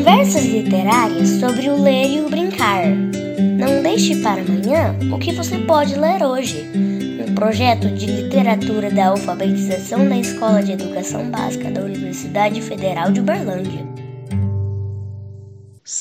Conversas literárias sobre o ler e o brincar. Não deixe para amanhã o que você pode ler hoje. Um projeto de literatura da alfabetização da Escola de Educação Básica da Universidade Federal de Uberlândia.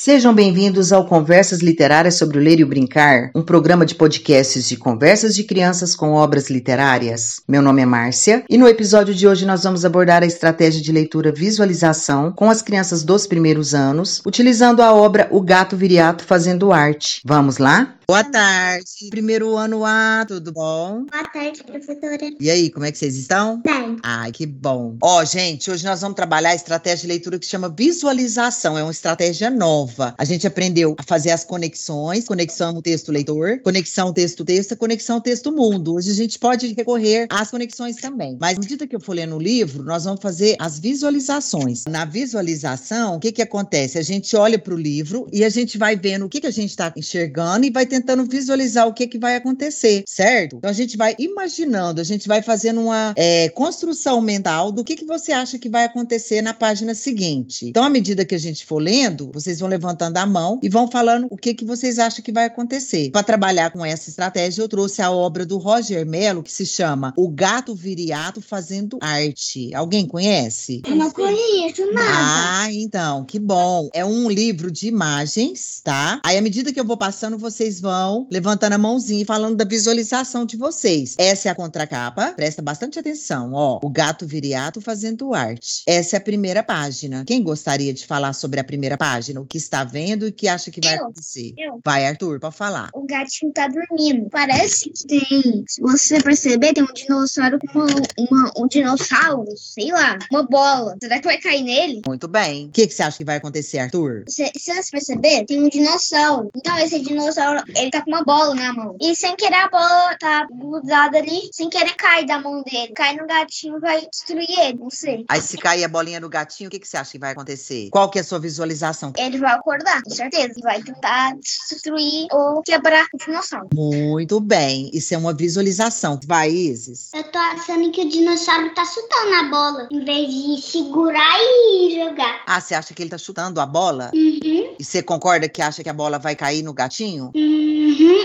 Sejam bem-vindos ao Conversas Literárias sobre o Ler e o Brincar, um programa de podcasts de conversas de crianças com obras literárias. Meu nome é Márcia e no episódio de hoje nós vamos abordar a estratégia de leitura visualização com as crianças dos primeiros anos, utilizando a obra O Gato Viriato Fazendo Arte. Vamos lá? Boa tarde. Primeiro ano A, tudo bom? Boa tarde, professora. E aí, como é que vocês estão? Bem. Ai, que bom. Ó, gente, hoje nós vamos trabalhar a estratégia de leitura que se chama visualização. É uma estratégia nova. A gente aprendeu a fazer as conexões, conexão texto-leitor, conexão texto-texto, conexão texto-mundo. Hoje a gente pode recorrer às conexões também. Mas à medida que eu for lendo o livro, nós vamos fazer as visualizações. Na visualização, o que que acontece? A gente olha para o livro e a gente vai vendo o que que a gente está enxergando e vai tentando visualizar o que, que vai acontecer, certo? Então a gente vai imaginando, a gente vai fazendo uma é, construção mental do que, que você acha que vai acontecer na página seguinte. Então, à medida que a gente for lendo, vocês vão levantando a mão e vão falando o que, que vocês acham que vai acontecer. Para trabalhar com essa estratégia, eu trouxe a obra do Roger Mello, que se chama O Gato Viriato Fazendo Arte. Alguém conhece? Eu não conheço nada. Ah, então, que bom. É um livro de imagens, tá? Aí, à medida que eu vou passando, vocês vão levantando a mãozinha e falando da visualização de vocês. Essa é a contracapa, presta bastante atenção, ó. O gato viriato fazendo arte. Essa é a primeira página. Quem gostaria de falar sobre a primeira página? O que está vendo e o que acha que vai Eu. acontecer? Eu. Vai, Arthur, para falar. O gatinho tá dormindo. Parece que tem. Se você perceber, tem um dinossauro com uma, uma- um dinossauro, sei lá, uma bola. Será que vai cair nele? Muito bem. O que, que você acha que vai acontecer, Arthur? Se, se você perceber, tem um dinossauro. Então, esse dinossauro, ele tá com uma bola na mão. E sem querer, a bola tá grudada ali. Sem querer, cai da mão dele. Cai no gatinho, vai destruir ele. Não sei. Aí se cair a bolinha no gatinho, o que, que você acha que vai acontecer? Qual que é a sua visualização? Ele vai acordar, com certeza. Vai tentar destruir ou quebrar o dinossauro. Muito bem. Isso é uma visualização. Vai, Isis? Eu tô achando que o dinossauro tá chutando a bola, em vez de segurar e jogar. Ah, você acha que ele tá chutando a bola? Uhum. E você concorda que acha que a bola vai cair no gatinho? Uhum,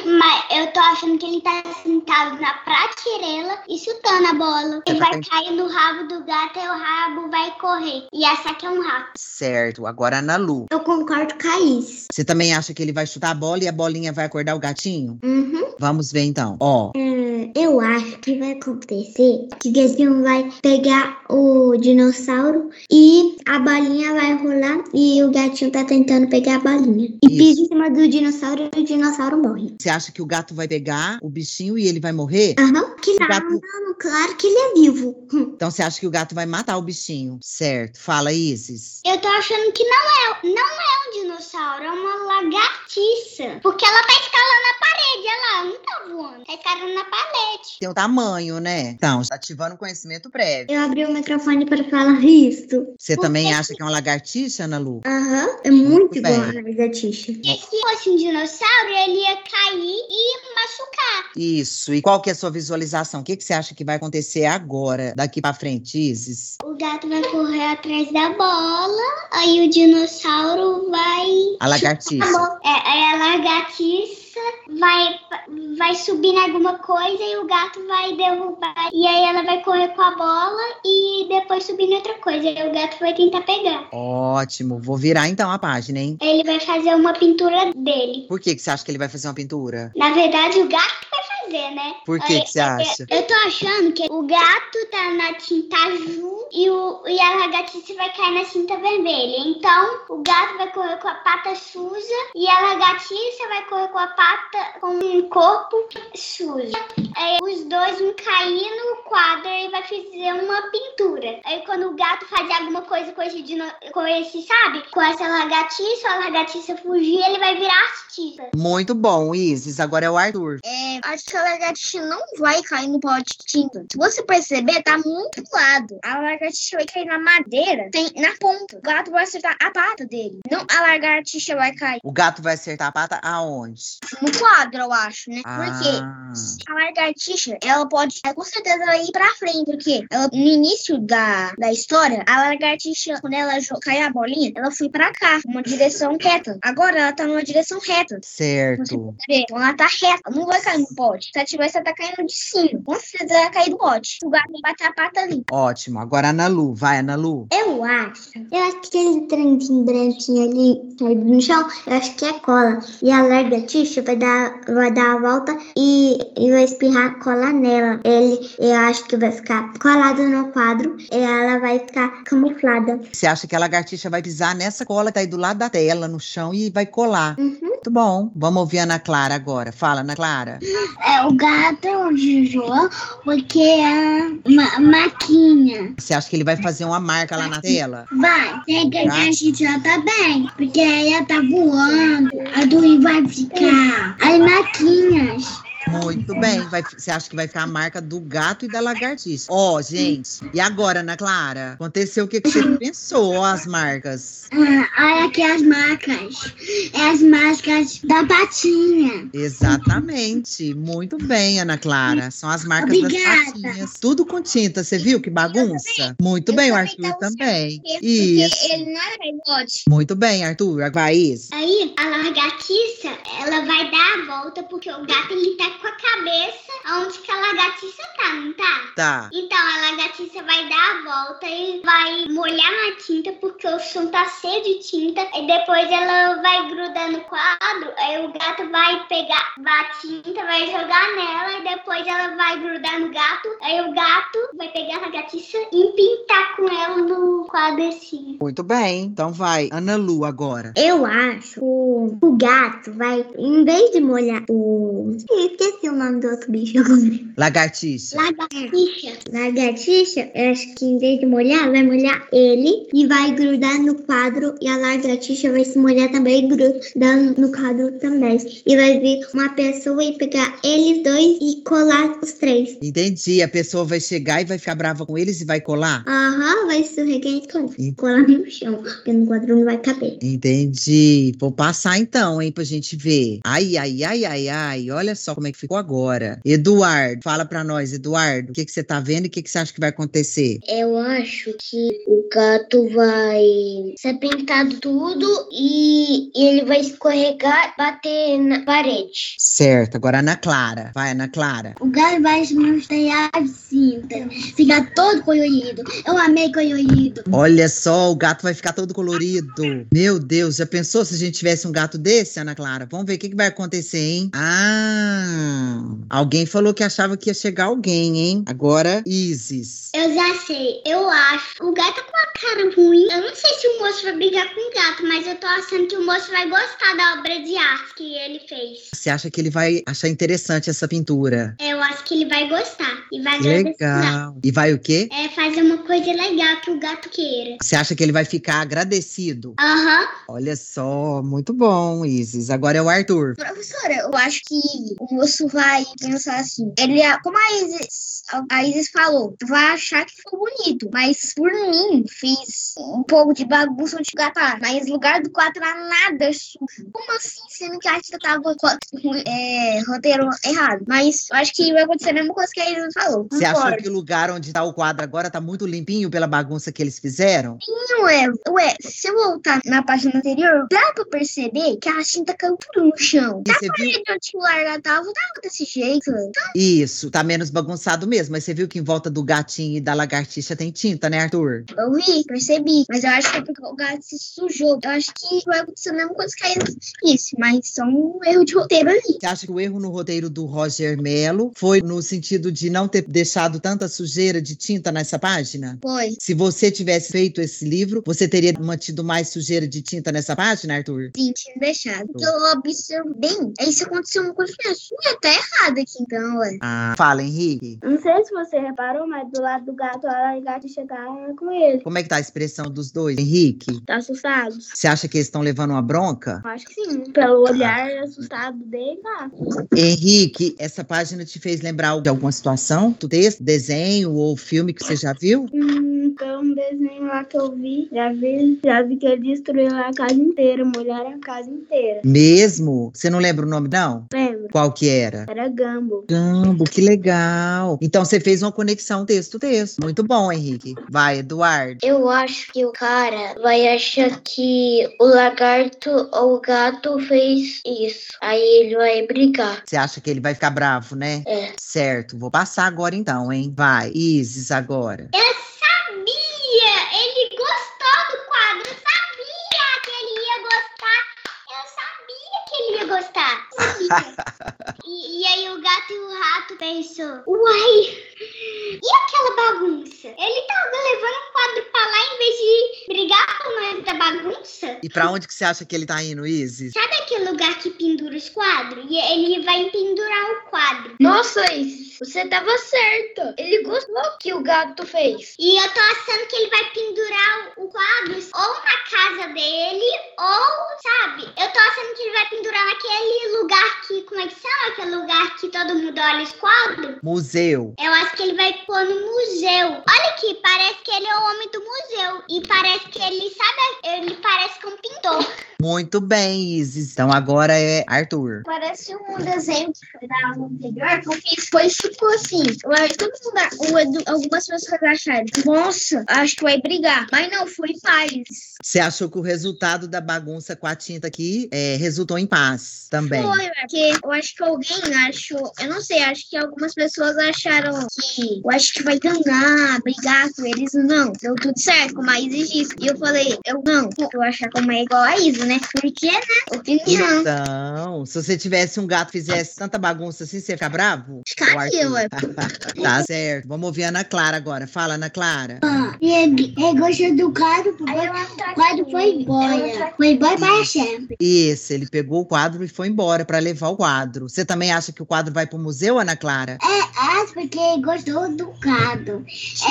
mas eu tô achando que ele tá sentado na pratirela e chutando a bola. Ele vai cair no rabo do gato e o rabo vai correr. E essa aqui é um rato. Certo. Agora, Ana Lu. Eu concordo com a Is. Você também acha que ele vai chutar a bola e a bolinha vai acordar o gatinho? Uhum. Vamos ver então. Ó, eu acho que vai acontecer que o gatinho vai pegar o dinossauro e a bolinha vai rolar e o gatinho tá tentando pegar a bolinha. E Isso. pisa em cima do dinossauro e o dinossauro morre. Você acha que o gato vai pegar o bichinho e ele vai morrer? Aham. Que não, gato- claro que ele é vivo. Então você acha que o gato vai matar o bichinho? Certo. Fala, Isis. Eu tô achando que não é, não é um dinossauro, é uma lagartiça. Porque ela tá escalando a parede, lá, não tá voando. Tá escalando na parede. Tem o tamanho, né? Então, ativando o conhecimento prévio. Eu abri o microfone para falar isso. Você também acha que é uma lagartixa, Ana Lu? Aham, é muito, Muito igual a lagartixa. E se fosse um dinossauro, ele ia cair e machucar. Isso. E qual que é a sua visualização? O que, que você acha que vai acontecer agora, daqui pra frente, Isis? O gato vai correr atrás da bola, aí o dinossauro vai A lagartixa. É, aí a vai, vai subir em alguma coisa e o gato vai derrubar. E aí ela vai correr com a bola e depois subir em outra coisa. E o gato vai tentar pegar. Ótimo. Vou virar então a página, hein? Ele vai fazer uma pintura dele. Por que, que você acha que ele vai fazer uma pintura? Na verdade, o gato vai fazer, né? Por que, que você acha? Eu tô achando que o gato tá na tinta azul e, o, e a lagartixa vai cair na tinta vermelha. Então, o gato vai correr com a pata suja e a lagartixa vai correr com a pata com um corpo sujo. Aí os dois vão cair no quadro e vai fazer uma pintura. Aí quando o gato fazer alguma coisa com esse, dino, com esse sabe? Com essa lagartixa, a lagartixa fugir, ele vai virar artista. Muito bom, Isis. Agora é o Arthur. É, acho que a lagartixa não vai cair no pote de tinta. Se você perceber, tá muito do lado. A lagartixa vai cair na madeira, tem na ponta. O gato vai acertar a pata dele. Não a lagartixa vai cair. O gato vai acertar a pata aonde? No quadro, eu acho, né? Porque Ah, a lagartixa, ela pode, é, com certeza, ela ir pra frente, porque ela, no início da, da história, a lagartixa, quando ela caiu a bolinha, ela foi pra cá, uma direção reta. Agora ela tá numa direção reta. certo. Então ela tá reta, não vai cair no pote. Se ela tivesse, ela tá caindo de cima. Com certeza ela vai cair do pote. O gato vai bater a pata ali. Ótimo. Agora Ana Lu. Vai, Ana Lu. Eu acho. Eu acho que aquele trenzinho branquinho ali caído no chão, eu acho que é cola. E a lagartixa vai dar, vai dar a volta e, e vai espirrar cola nela. Ele, eu acho que vai ficar colado no quadro e ela vai ficar camuflada. Você acha que a lagartixa vai pisar nessa cola que tá aí do lado da tela, no chão, e vai colar? Uhum. Muito bom. Vamos ouvir a Ana Clara agora. Fala, Ana Clara. É o gato de João, porque é uma maquinha. Você acha que ele vai fazer uma marca lá na tela? Vai, tem que a gente já tá bem, porque ela tá voando, a Dui vai ficar as maquinhas. Muito bem. Vai- você acha que vai ficar a marca do gato e da lagartixa? Ó, gente. E agora, Ana Clara? Aconteceu o que, que você pensou, ó, as marcas? Ah, olha aqui as marcas, é as marcas da patinha. Exatamente. Muito bem, Ana Clara. São as marcas Obrigada. das patinhas. Tudo com tinta. Você viu que bagunça? Muito bem, o Arthur também. Isso. Porque ele não era caibote. Muito bem, Arthur. Vai isso. Aí a lagartixa, ela vai dar a volta porque o gato ele tá com a cabeça onde que a lagartixa tá, não tá? Tá. Então a lagartixa vai dar a volta e vai molhar na tinta porque o chão tá cheio de tinta. E depois ela vai grudar no quadro. Aí o gato vai pegar a tinta, vai jogar nela. E depois ela vai grudar no gato. Aí o gato vai pegar a lagartixa e pintar com ela no quadro assim. Muito bem. Então vai. Ana Lu agora. Eu acho que o, gato vai, em vez de molhar o. esqueci o nome do outro bicho agora. Lagartixa. Lagartixa. Lagartixa, eu acho que em vez de molhar, vai molhar ele e vai grudar no quadro. E a lagartixa vai se molhar também, grudando no quadro também. E vai vir uma pessoa e pegar eles dois e colar os três. Entendi. A pessoa vai chegar e vai ficar brava com eles e vai colar? Aham, vai escorregar e colar. Colar no chão, porque no quadro não vai caber. Entendi. Vou passar então, hein, pra gente ver. Ai, ai, ai, ai, ai. Olha só como é que ficou agora. Eduardo, fala pra nós, Eduardo. O que, que você tá vendo e o que, que você acha que vai acontecer? Eu acho que o gato vai ser pintado tudo e ele vai escorregar, bater na parede. Certo. Agora Ana Clara. Vai, Ana Clara. O gato vai se mostrar a cinta, fica todo colorido. Eu amei colorido. Olha só, o gato vai ficar todo colorido. Meu Deus, já pensou se a gente tivesse um gato desse, Ana Clara? Vamos ver o que, que vai acontecer, hein? Ah, alguém falou que achava que ia chegar alguém, hein? Agora, Isis. Eu já sei, eu acho. O gato tá com uma cara ruim. Eu não sei se o moço vai brigar com o gato, mas eu tô achando que o moço vai gostar da obra de arte que ele fez. Você acha que ele vai achar interessante essa pintura? Eu acho que ele vai gostar e vai. Legal. E vai o quê? É fazer uma coisa legal que o gato queira. Você acha que ele vai ficar agradecido? Aham. Olha só, muito bom, Isis. Agora é o Arthur. Professora, eu acho que o moço vai pensar assim. Ele, como a a Isis falou, vai achar que ficou bonito. Mas por mim, fiz um pouco de bagunça onde gatar. Mas lugar do quadro era nada. Como assim? Sendo que a artista tava com é, roteiro errado. Mas eu acho que vai acontecer a mesma coisa que a Isis falou. Você achou que o lugar onde tá o quadro agora tá muito limpinho pela bagunça que eles fizeram? Não é, ué, se eu voltar na página anterior, dá pra perceber que a tinta caiu tudo no chão. E Dá você pra viu? ver de onde o larga tava, tava desse jeito. Isso, tá menos bagunçado mesmo. Mas você viu que em volta do gatinho e da lagartixa tem tinta, né, Arthur? Eu vi, percebi. Mas eu acho que é porque o gato se sujou. Eu acho que vai acontecer a mesma coisa que a disse, mas só um erro de roteiro ali. Você acha que o erro no roteiro do Roger Mello foi no sentido de não ter deixado tanta sujeira de tinta nessa página? Foi. Se você tivesse feito esse livro, você teria mantido mais sujeira de tinta nessa página, Arthur? Sim, tinha deixado. Porque eu observei bem. Aí se aconteceu uma coisa que ué, tá errado aqui então, ué. Ah, fala, Henrique. Não sei se você reparou, mas do lado do gato a lagartixa tá com ele. Como é que tá a expressão dos dois, Henrique? Tá assustado. Você acha que eles estão levando uma bronca? Acho que sim. Pelo olhar assustado dele, tá. Henrique, essa página te fez lembrar de alguma situação? Do texto, desenho ou filme que você já viu? Hum, foi um desenho lá que eu vi. Já vi, já vi que ele destruiu a casa inteira, molharam a casa inteira. Mesmo? Você não lembra o nome, não? Lembra? Qual que era? Era Gumball. Gambo, que legal. Então você fez uma conexão texto-texto. Muito bom, Henrique. Vai, Eduardo. Eu acho que o cara vai achar que o lagarto ou o gato fez isso. Aí ele vai brigar. Você acha que ele vai ficar bravo, né? É. Certo. Vou passar agora então, hein? Vai. Isis agora. Eu sabia! Ele gostou do quadro. Eu sabia que ele ia gostar. Eu sabia que ele ia gostar. E, e aí o gato e o rato pensou: Uai! E aquela bagunça? Ele tava levando o quadro pra lá em vez de brigar com nós da bagunça? E pra onde que você acha que ele tá indo, Isis? Sabe aquele lugar que pendura os quadros? E ele vai pendurar o quadro. Nossa, Isis, você tava certa. Ele gostou que o gato fez. E eu tô achando que ele vai pendurar o quadro ou na casa dele, ou, sabe? Eu tô achando que ele vai pendurar naquele lugar que, como é que chama? Aquele lugar que todo mundo olha os quadros. Museu. Eu acho que ele vai pôr no museu. Olha aqui, parece que ele é o homem do museu. E parece que ele sabe, ele parece com um pintor. Muito bem, Isis. Então agora é Arthur. Parece um desenho que foi da aula anterior que eu fiz. Foi tipo assim. Mas todo mundo, algumas pessoas acharam. Nossa, acho que vai brigar. Mas não, foi paz. Você achou que o resultado da bagunça com a tinta aqui é, resultou em paz também? Foi, porque eu acho que alguém achou. Eu não sei, acho que algumas pessoas acharam que eu acho que vai ganhar, brigar com eles. Não, deu tudo certo, como a Isa disse. E eu falei, eu não, eu achar como é igual a Isa, né? Porque, né? Opinião. Então, se você tivesse um gato fizesse tanta bagunça assim, você ia ficar bravo? Ficaria, O ué. tá certo. Vamos ouvir a Ana Clara agora. Fala, Ana Clara. E ele, ele gostou do quadro, o quadro foi embora. Foi embora para sempre. Isso, ele pegou o quadro e foi embora para levar o quadro. Você também acha que o quadro vai pro museu, Ana Clara? É, acho porque ele gostou do quadro.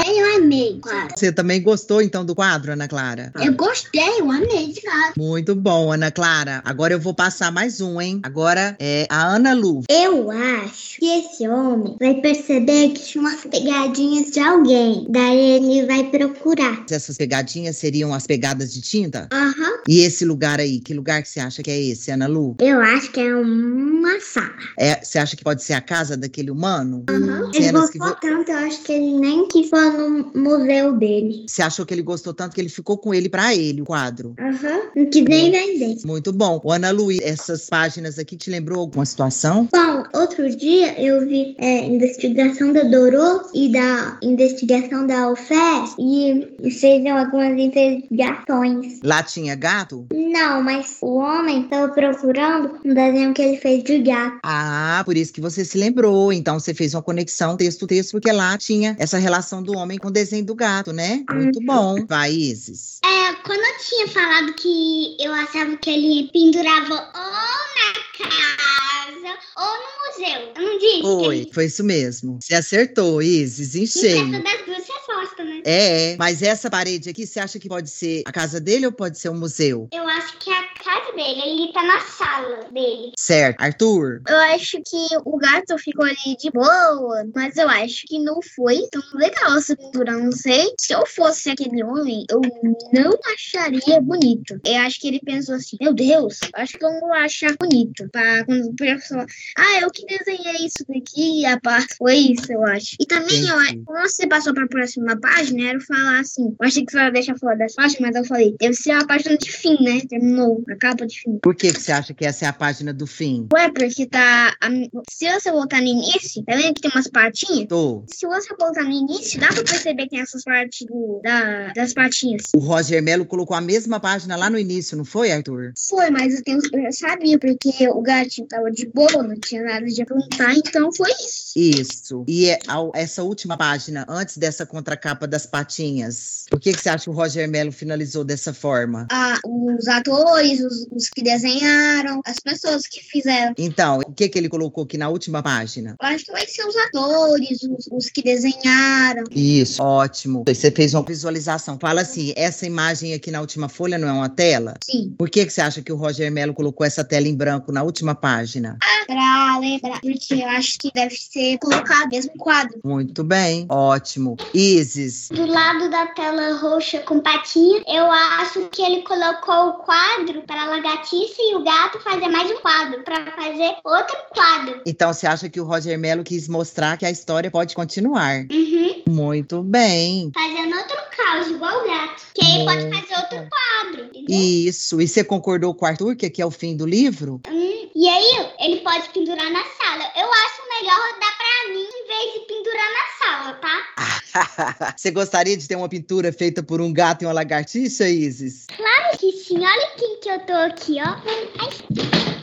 Eu amei o quadro. Você também gostou então do quadro, Ana Clara? Eu gostei, eu amei esse quadro. Muito bom, Ana Clara. Agora eu vou passar mais um, hein? Agora é a Ana Lu. Eu acho que esse homem vai perceber que tinha umas pegadinhas de alguém. Daí ele vai procurar. Essas pegadinhas seriam as pegadas de tinta? Aham. E esse lugar aí, que lugar que você acha que é esse, Ana Lu? Eu acho que é uma sala. É, você acha que pode ser a casa daquele humano? Ele Cenas que gostou tanto, eu acho que ele nem quis pôr no museu dele. Você achou que ele gostou tanto que ele ficou com ele pra ele, o quadro? Aham. Não quis nem vender. Muito bom. Ô, Ana Lu, essas páginas aqui te lembrou alguma situação? Bom, outro dia eu vi é, investigação da Dorô e da investigação da UFES e sejam algumas investigações. Lá tinha gato? Não, mas o homem estava procurando um desenho que ele fez de gato. Ah, por isso que você se lembrou. Então você fez uma conexão texto-texto, porque lá tinha essa relação do homem com o desenho do gato, né? Muito bom. Isis. É, quando eu tinha falado que eu achava que ele pendurava ou na ou no museu. Eu não disse? Foi, foi isso mesmo. Você acertou, Isis, em cheio. das duas respostas, né? É, mas essa parede aqui, você acha que pode ser a casa dele ou pode ser o museu? Eu acho que é a casa dele, ele tá na sala dele. Certo. Arthur? Eu acho que o gato ficou ali de boa, mas eu acho que não foi tão legal essa pintura. Não sei. Se eu fosse aquele homem, eu não acharia bonito. Eu acho que ele pensou assim: Meu Deus, acho que eu não vou achar bonito. Pra quando o pessoal, ah, eu que desenhei isso daqui, e a parte foi isso, eu acho. E também, eu, acho- Entendi. quando você passou pra próxima página, era falar assim: Eu achei que você ia deixar falar das páginas, mas eu falei: Deve ser a página de fim, né? Terminou, a capa de fim. Por que, você acha que essa é a página do fim? Ué, porque tá. a- se você voltar no início, tá vendo que tem umas patinhas? Tô. Se você voltar no início, dá pra perceber que tem essas partes do, da, das patinhas. O Roger Melo colocou a mesma página lá no início, não foi, Arthur? Foi, mas eu, tenho, eu sabia, porque o gatinho tava de boa, não tinha nada de aprontar, então foi isso. Isso. E é- essa última página, antes dessa contracapa das das patinhas? Por que, que você acha que o Roger Mello finalizou dessa forma? Ah, os atores, os, os que desenharam, as pessoas que fizeram. Então, o que, que ele colocou aqui na última página? Eu acho que vai ser os atores, os, os que desenharam. Isso, ótimo. Você fez uma visualização. Fala assim, essa imagem aqui na última folha não é uma tela? Sim. Por que, que você acha que o Roger Mello colocou essa tela em branco na última página? Pra lembrar, porque eu acho que deve ser colocado mesmo quadro. Muito bem, ótimo. Isis, Do lado da tela roxa com patinha, eu acho que ele colocou o quadro para a lagartixa e o gato fazer mais um quadro, para fazer outro quadro. então você acha que o Roger Mello quis mostrar que a história pode continuar? Uhum. Muito bem. Fazendo outro caos, igual o gato. Que aí pode fazer outro quadro, entendeu? Isso. E você concordou com o Arthur que aqui é o fim do livro? Hum, e aí, ele pode pendurar na sala. Eu acho melhor dar pra mim vez de pendurar na sala, tá? você gostaria de ter uma pintura feita por um gato e uma lagartixa, Isis? Claro que sim. Olha quem que eu tô aqui, ó. Ai,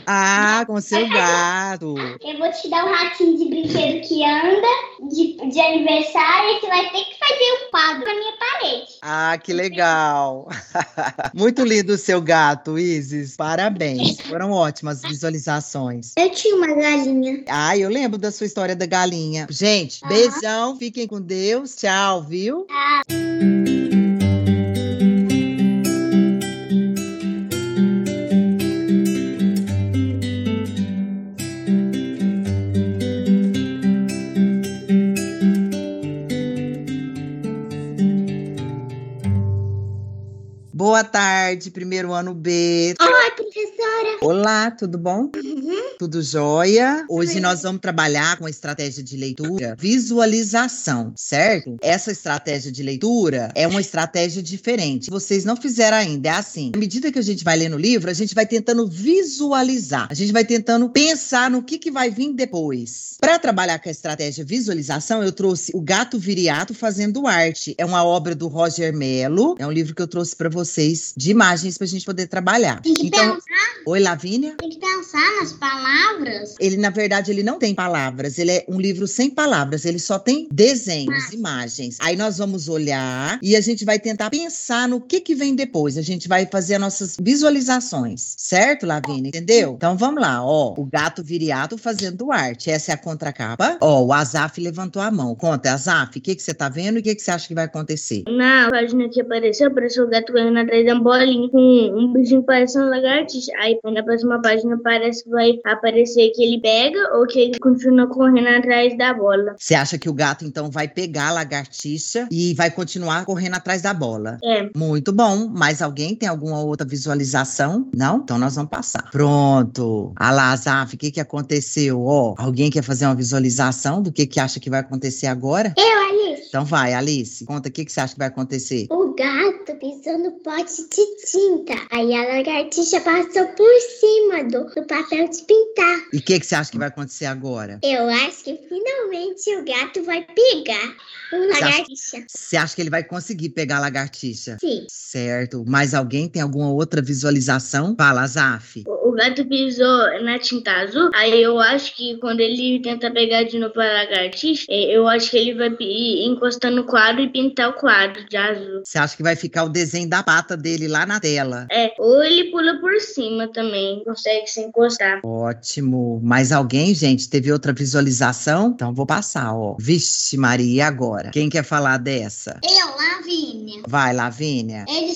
Ah, com seu gato. Eu vou te dar um ratinho de brinquedo que anda de, de aniversário e você vai ter que fazer um quadro na minha parede. Ah, que legal. Muito lindo o seu gato, Isis. Parabéns. Foram ótimas visualizações. Eu tinha uma galinha. Ah, eu lembro da sua história da galinha. Gente, Aham. beijão, fiquem com Deus. Tchau, viu? Boa tarde, primeiro ano B. Oi, professora. Olá, tudo bom? Tudo jóia? Hoje nós vamos trabalhar com a estratégia de leitura, visualização, certo? Essa estratégia de leitura é uma estratégia diferente. Vocês não fizeram ainda, é assim. À medida que a gente vai lendo o livro, a gente vai tentando visualizar. A gente vai tentando pensar no que, que vai vir depois. Para trabalhar com a estratégia visualização, eu trouxe O Gato Viriato Fazendo Arte. É uma obra do Roger Mello. É um livro que eu trouxe para vocês de imagens para a gente poder trabalhar. Tem que Então, pensar, oi, Lavínia? tem que pensar nas palavras. Ele, na verdade, ele não tem palavras. Ele é um livro sem palavras. Ele só tem desenhos, imagens. Aí nós vamos olhar e a gente vai tentar pensar no que que vem depois. A gente vai fazer as nossas visualizações. Certo, Lavínia? Entendeu? Então vamos lá, ó. O gato viriato fazendo arte. Essa é a contracapa. Ó, o Azaf levantou a mão. Conta, Azaf, o que que você tá vendo e o que que você acha que vai acontecer? Na página que apareceu, apareceu o gato correndo atrás da bolinha com um bichinho parecendo lagartixa. Aí na próxima página parece que vai aparecer que ele pega ou que ele continua correndo atrás da bola. Você acha que o gato, então, vai pegar a lagartixa e vai continuar correndo atrás da bola? É. Muito bom. Mais alguém tem alguma outra visualização? Não? Então nós vamos passar. Pronto. Alá, Azaf, o que, que aconteceu? Ó, alguém quer fazer uma visualização do que, que acha que vai acontecer agora? Eu, Alice. Então vai, Alice. Conta o que, que você acha que vai acontecer. O gato pisou no pote de tinta. Aí a lagartixa passou por cima do, do papel de E o que, que você acha que vai acontecer agora? Eu acho que finalmente o gato vai pegar o acha- lagartixa. Você acha que ele vai conseguir pegar a lagartixa? Sim. Certo. Mais alguém tem alguma outra visualização? Fala, Azaf. O o gato pisou na tinta azul. Aí eu acho que quando ele tenta pegar de novo a lagartixa, eh, eu acho que ele vai pi- encostar no quadro e pintar o quadro de azul. Você acha que vai ficar o desenho da pata dele lá na tela? É, ou ele pula por cima também, consegue se encostar. Ótimo. Mais alguém, gente? Teve outra visualização? Então vou passar, ó. Vixe, Maria, e agora? Quem quer falar dessa? Eu, Lavínia. Vai, Lavínia. Ele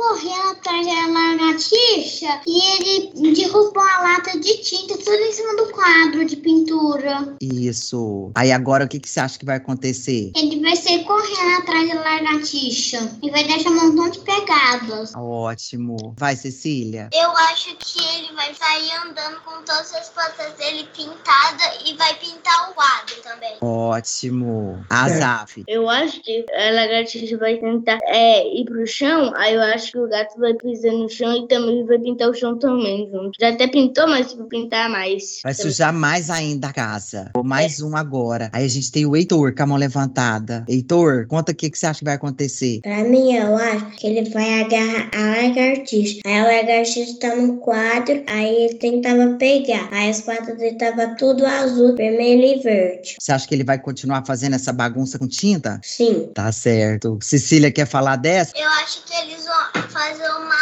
correndo atrás da lagartixa e ele derrubou a lata de tinta tudo em cima do quadro de pintura. Isso. Aí agora o que, que você acha que vai acontecer? Ele vai sair correndo atrás da lagartixa e vai deixar um montão de pegadas. Ótimo. Vai, Cecília. Eu acho que ele vai sair andando com todas as patas dele pintadas e vai pintar o quadro também. Ótimo. Azaf. Eu acho que a lagartixa vai tentar é, ir pro chão, aí eu acho que o gato vai pisar no chão e também vai pintar o chão também junto. Já até pintou, mas vai pintar mais. Vai sujar mais ainda a casa. Mais um agora. Aí a gente tem o Heitor com a mão levantada. Heitor, conta o que, que você acha que vai acontecer. Pra mim, eu acho que ele vai agarrar a lagartixa. Aí a lagartixa tá no quadro, aí ele tentava pegar. Aí as patas dele tava tudo azul, vermelho e verde. Você acha que ele vai continuar fazendo essa bagunça com tinta? Sim. Tá certo. Cecília quer falar dessa? Eu acho que eles vão fazer uma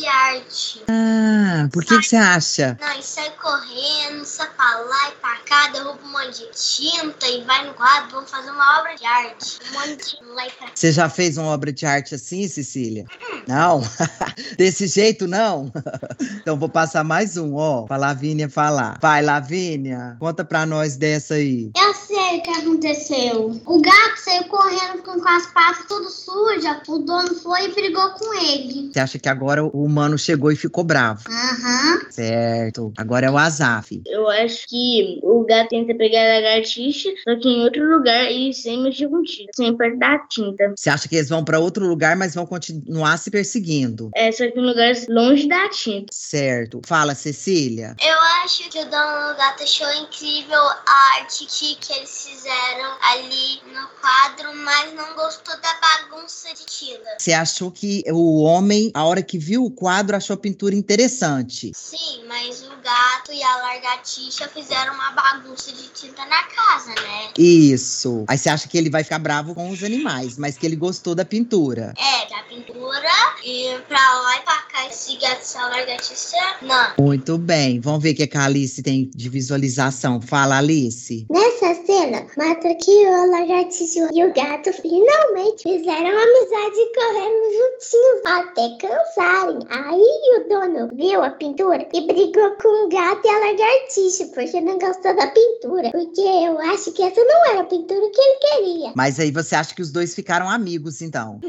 de arte. Ah, por que, que você acha? Não, e sai correndo, sai pra lá e pra cá, derruba um monte de tinta e vai no quadro. Vamos fazer uma obra de arte. Um monte de lá e pra cá. Você já fez uma obra de arte assim, Cecília? Não? Desse jeito, não? então vou passar mais um, ó, pra Lavínia falar. Vai, Lavínia, conta pra nós dessa aí. Eu sei o que aconteceu. O gato saiu correndo com as patas tudo sujas. O dono foi e brigou com ele. Você acha que agora o humano chegou e ficou bravo? Aham. Certo. Agora é o Azaf. Eu acho que o gato tenta pegar a lagartixa, só que em outro lugar e sem mexer com tinta, sem perto da tinta. Você acha que eles vão pra outro lugar, mas vão continuar se perseguindo? É, só que em lugares longe da tinta. Certo. Fala, Cecília. Eu acho que o dono do gato achou incrível a arte que, que eles fizeram ali no quadro, mas não gostou da bagunça de tinta. Você achou que o homem, a hora que viu o quadro, achou a pintura interessante? Sim, mas o gato e a lagartixa fizeram uma bagunça de tinta na casa, né? Isso. Aí você acha que ele vai ficar bravo com os animais, mas que ele gostou da pintura. É, da pintura e pra lá e pra cá esse gato e a lagartixa, não. Muito bem. Vamos ver o que que a Alice tem de visualização. Fala, Alice. Nessa cena, mostra que a lagartixa e o gato finalmente fizeram amizade correndo juntinhos até cansarem. Aí o dono viu a pintura e brigou com o gato e a lagartixa porque não gostou da pintura. Porque eu acho que essa não era a pintura que ele queria. Mas aí você acha que os dois ficaram amigos, então?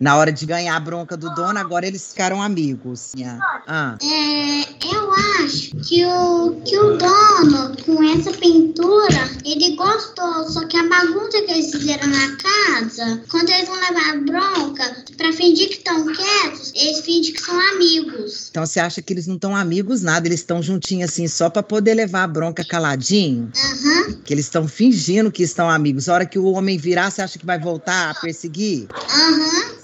Na hora de ganhar a bronca do dono, agora eles ficaram amigos. Ah, É, eu acho que o, que o dono, com essa pintura, ele gostou. Só que a bagunça que eles fizeram na casa, quando eles vão levar a bronca, pra fingir que estão quietos, eles fingem que são amigos. então você acha que eles não estão amigos nada, eles estão juntinhos assim só pra poder levar a bronca caladinho? Aham, Que eles estão fingindo que estão amigos. A hora que o homem virar, você acha que vai voltar a perseguir? aham.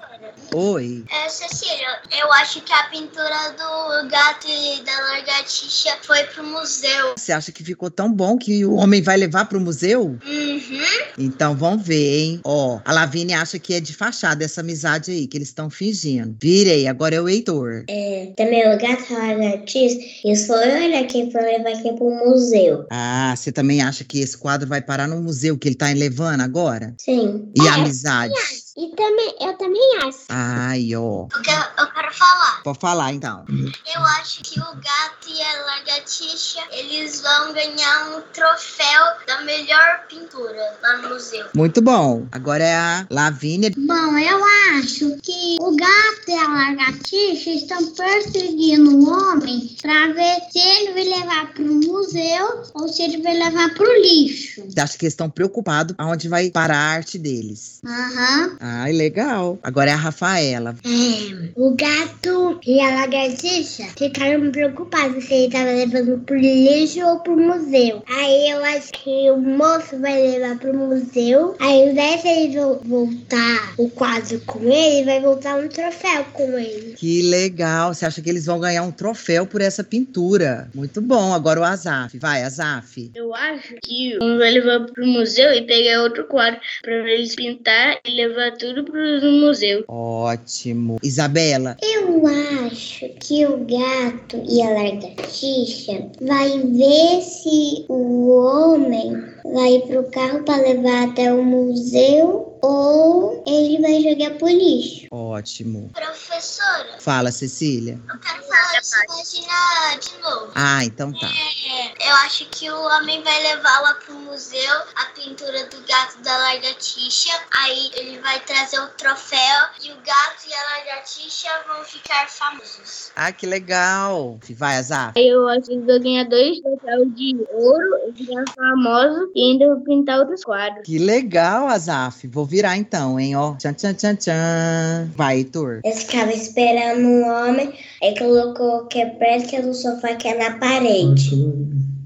Oi. É, Cecília, eu acho que a pintura do gato e da lagartixa foi pro museu. Você acha que ficou tão bom que o homem vai levar pro museu? Uhum. Então vamos ver, hein? Ó, a Lavínia acha que é de fachada essa amizade aí, que eles estão fingindo. Virei, agora é o Heitor. É, também o gato e a lagartixa, eles foram olhar quem foi levar aqui pro museu. Ah, você também acha que esse quadro vai parar no museu que ele tá levando agora? Sim. E É, a amizade? E também, eu também acho. Ai, ó. Eu quero, eu quero falar. Pode falar então. Eu acho que o gato e a lagartixa, eles vão ganhar um troféu da melhor pintura lá no museu. Muito bom. Agora é a Lavínia. Bom, eu acho que o gato e a lagartixa estão perseguindo o homem para ver se ele vai levar para o museu ou se ele vai levar para o lixo. Acha que eles estão preocupados aonde vai parar a arte deles? Aham. Ai, legal. Agora é a Rafaela. É, o gato e a lagartixa ficaram preocupados se ele tava levando pro lixo ou pro museu. Aí eu acho que o moço vai levar pro museu. Aí ao invés de ele vo- voltar o quadro com ele, vai voltar um troféu com ele. Que legal. Você acha que eles vão ganhar um troféu por essa pintura? Muito bom. Agora o Azaf. Vai, Azaf. Eu acho que um vai levar pro museu e pegar outro quadro pra eles pintar e levar tudo pro museu. Ótimo. Isabela. Eu acho que o gato e a lagartixa vai ver se o homem vai pro carro para levar até o museu ou ele vai jogar pro lixo. Ótimo. Professora, Fala, Cecília. eu quero falar essa página de novo. Ah, então tá. É, eu acho que o homem vai levar lá pro museu a pintura do gato da lagartixa. Aí ele vai trazer o troféu e o gato e a lagartixa vão ficar famosos. Ah, que legal. Vai, Azaf. Aí eu acho que vão ganhar dois troféus de ouro, ficar famosos e ainda pintar outros quadros. Que legal, Azaf. Vou virar então, hein, ó. Tchan, tchan, tchan, tchan. Vai, Heitor. Eu ficava esperando um homem, aí colocou qualquer peça no sofá que é na parede.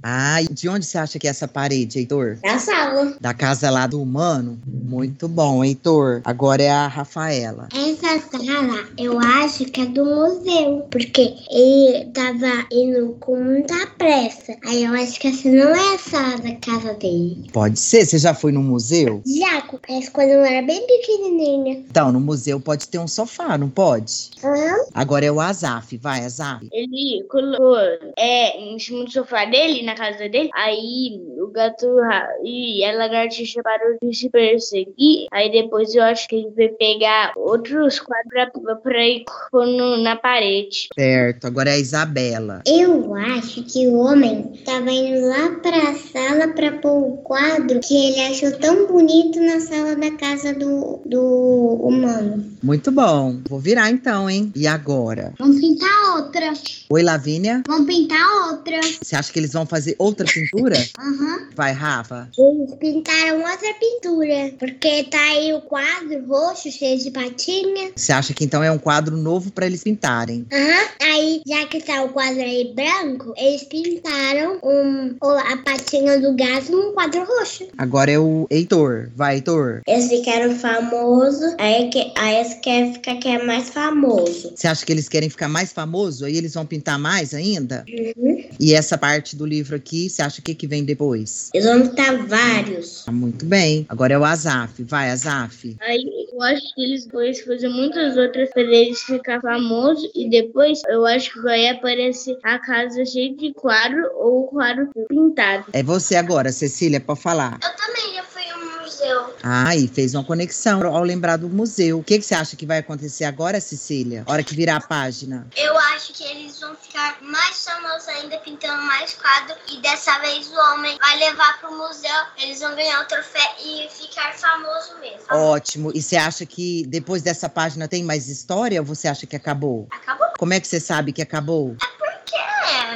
Ah, e de onde você acha que é essa parede, Heitor? Da sala. Da casa lá do humano? Muito bom, Heitor. Agora é a Rafaela. Essa sala eu acho que é do museu, porque ele tava indo com muita pressa. Aí eu acho que essa não é a sala da casa dele. Pode ser, você já foi no museu? Já, essa coisa não era bem pequenininha. Então, no museu pode ter um sofá, não pode? Aham. Agora é o Azaf, vai, Azaf. Ele colocou é, em cima do sofá dele, na casa dele. Aí o gato e a lagartixa parou de se perseguir. Aí depois eu acho que ele veio pegar outros quadros pra, pra ir no- na parede. Certo, agora é a Isabela. Eu acho que o homem tava indo lá pra sala pra pôr o quadro que ele achou tão bonito na sala da casa do, do humano. Muito bom. Vou virar então, hein? E agora? Vamos pintar outra. Oi, Lavínia. Vamos pintar outra. Você acha que eles vão fazer outra pintura? Aham. Vai, Rafa. Eles pintaram outra pintura. Porque tá aí o quadro roxo, cheio de patinha. Você acha que então é um quadro novo para eles pintarem? Aham. Aí, já que tá o quadro aí branco, eles pintaram um, a patinha do gato num quadro roxo. Agora é o Heitor. Vai, Heitor. Eles ficaram famosos, aí, que, aí eles querem ficar que é mais famoso. Você acha que eles querem ficar mais famoso? Aí eles vão pintar mais ainda? E essa parte do livro aqui, você acha que que vem depois? Eles vão pintar vários. Ah, muito bem. Agora é o Azaf. Vai, Azaf. Aí eu acho que eles vão fazer muitas outras pra eles ficar famosos. E depois eu acho que vai aparecer a casa cheia de quadro ou o quadro pintado. É você agora, Cecília, para falar. Eu também ao museu. Ah, e fez uma conexão ao lembrar do museu. O que, que você acha que vai acontecer agora, Cecília? Hora que virar a página. Eu acho que eles vão ficar mais famosos ainda, pintando mais quadro. E dessa vez o homem vai levar pro museu. Eles vão ganhar o troféu e ficar famoso mesmo. Ótimo. E você acha que depois dessa página tem mais história ou você acha que acabou? Acabou? Como é que você sabe que acabou? Porque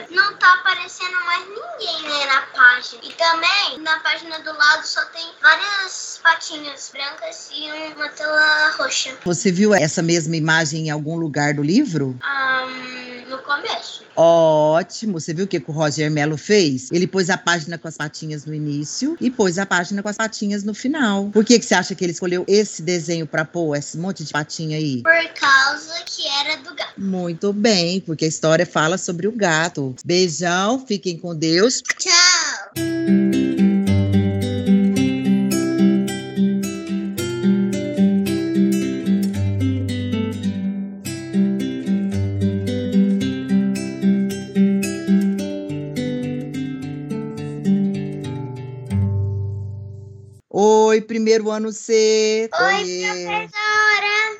não tá aparecendo mais ninguém, né, na página. E também, na página do lado só tem várias patinhas brancas e uma tela roxa. Você viu essa mesma imagem em algum lugar do livro? Ahn, no começo. Ótimo. Você viu o que, que o Roger Mello fez? Ele pôs a página com as patinhas no início e pôs a página com as patinhas no final. Por que, que você acha que ele escolheu esse desenho pra pôr esse monte de patinha aí? Por causa que era do gato. Muito bem, porque a história fala sobre o gato. Beijão, fiquem com Deus. Tchau! Primeiro ano C. Oi, Oiê. professora!